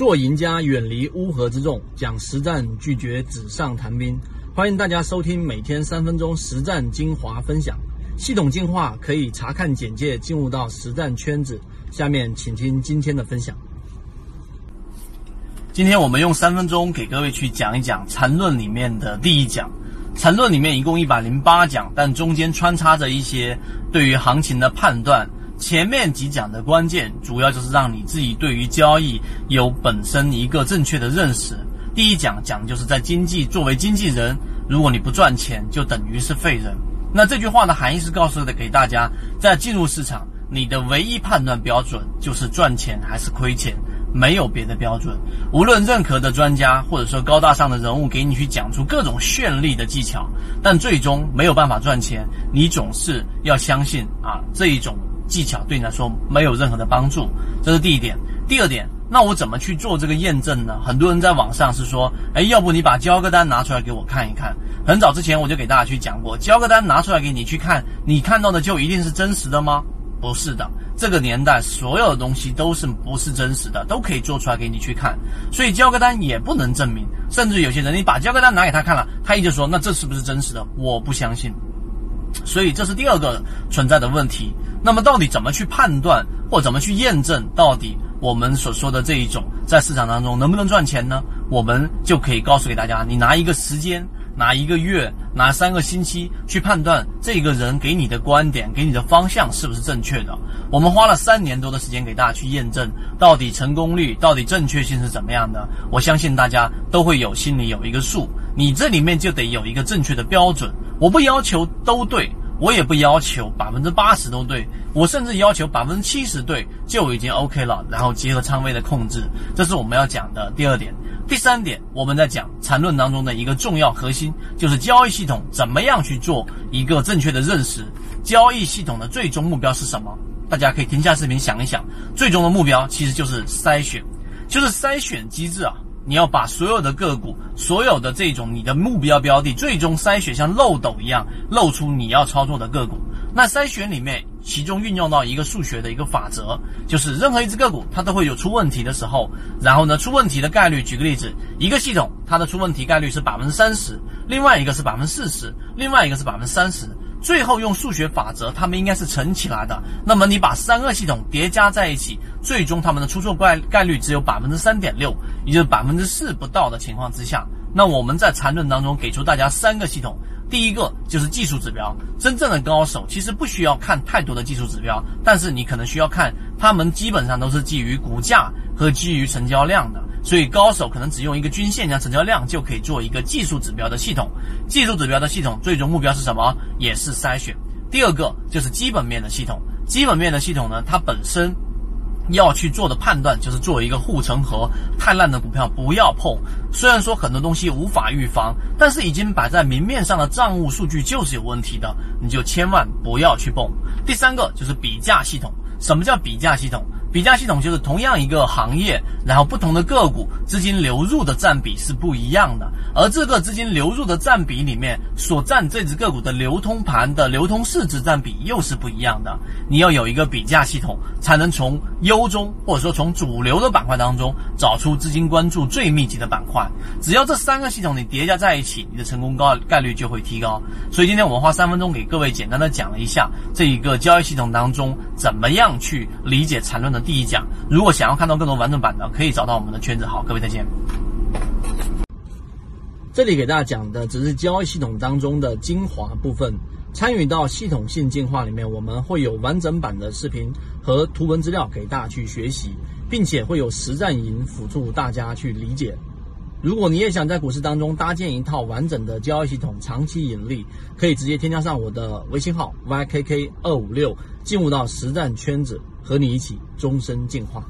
做赢家，远离乌合之众，讲实战，拒绝纸上谈兵。欢迎大家收听每天三分钟实战精华分享。系统进化可以查看简介，进入到实战圈子。下面请听今天的分享。今天我们用三分钟给各位去讲一讲缠论里面的第一讲。缠论里面一共一百零八讲，但中间穿插着一些对于行情的判断。前面几讲的关键，主要就是让你自己对于交易有本身一个正确的认识。第一讲讲的就是在经济作为经纪人，如果你不赚钱，就等于是废人。那这句话的含义是告诉的给大家，在进入市场，你的唯一判断标准就是赚钱还是亏钱，没有别的标准。无论任何的专家或者说高大上的人物给你去讲出各种绚丽的技巧，但最终没有办法赚钱，你总是要相信啊这一种。技巧对你来说没有任何的帮助，这是第一点。第二点，那我怎么去做这个验证呢？很多人在网上是说，哎，要不你把交割单拿出来给我看一看。很早之前我就给大家去讲过，交割单拿出来给你去看，你看到的就一定是真实的吗？不是的，这个年代所有的东西都是不是真实的，都可以做出来给你去看，所以交割单也不能证明。甚至有些人，你把交割单拿给他看了，他一直说，那这是不是真实的？我不相信。所以这是第二个存在的问题。那么到底怎么去判断或怎么去验证到底我们所说的这一种在市场当中能不能赚钱呢？我们就可以告诉给大家，你拿一个时间，拿一个月，拿三个星期去判断这个人给你的观点、给你的方向是不是正确的。我们花了三年多的时间给大家去验证，到底成功率、到底正确性是怎么样的。我相信大家都会有心里有一个数，你这里面就得有一个正确的标准。我不要求都对。我也不要求百分之八十都对，我甚至要求百分之七十对就已经 OK 了。然后结合仓位的控制，这是我们要讲的第二点。第三点，我们在讲缠论当中的一个重要核心，就是交易系统怎么样去做一个正确的认识。交易系统的最终目标是什么？大家可以停下视频想一想，最终的目标其实就是筛选，就是筛选机制啊。你要把所有的个股，所有的这种你的目标标的，最终筛选像漏斗一样露出你要操作的个股。那筛选里面，其中运用到一个数学的一个法则，就是任何一只个股它都会有出问题的时候。然后呢，出问题的概率，举个例子，一个系统它的出问题概率是百分之三十，另外一个是百分之四十，另外一个是百分之三十。最后用数学法则，它们应该是乘起来的。那么你把三个系统叠加在一起，最终它们的出错概概率只有百分之三点六，也就是百分之四不到的情况之下，那我们在缠论当中给出大家三个系统。第一个就是技术指标，真正的高手其实不需要看太多的技术指标，但是你可能需要看，他们基本上都是基于股价和基于成交量的。所以高手可能只用一个均线加成交量就可以做一个技术指标的系统。技术指标的系统最终目标是什么？也是筛选。第二个就是基本面的系统。基本面的系统呢，它本身要去做的判断就是做一个护城河，太烂的股票不要碰。虽然说很多东西无法预防，但是已经摆在明面上的账务数据就是有问题的，你就千万不要去碰。第三个就是比价系统。什么叫比价系统？比价系统就是同样一个行业，然后不同的个股资金流入的占比是不一样的，而这个资金流入的占比里面所占这只个股的流通盘的流通市值占比又是不一样的。你要有一个比价系统，才能从优中或者说从主流的板块当中找出资金关注最密集的板块。只要这三个系统你叠加在一起，你的成功高概率就会提高。所以今天我们花三分钟给各位简单的讲了一下这一个交易系统当中怎么样去理解缠论的第一讲，如果想要看到更多完整版的，可以找到我们的圈子。好，各位再见。这里给大家讲的只是交易系统当中的精华部分，参与到系统性进化里面，我们会有完整版的视频和图文资料给大家去学习，并且会有实战营辅助大家去理解。如果你也想在股市当中搭建一套完整的交易系统，长期盈利，可以直接添加上我的微信号 ykk 二五六，进入到实战圈子，和你一起终身进化。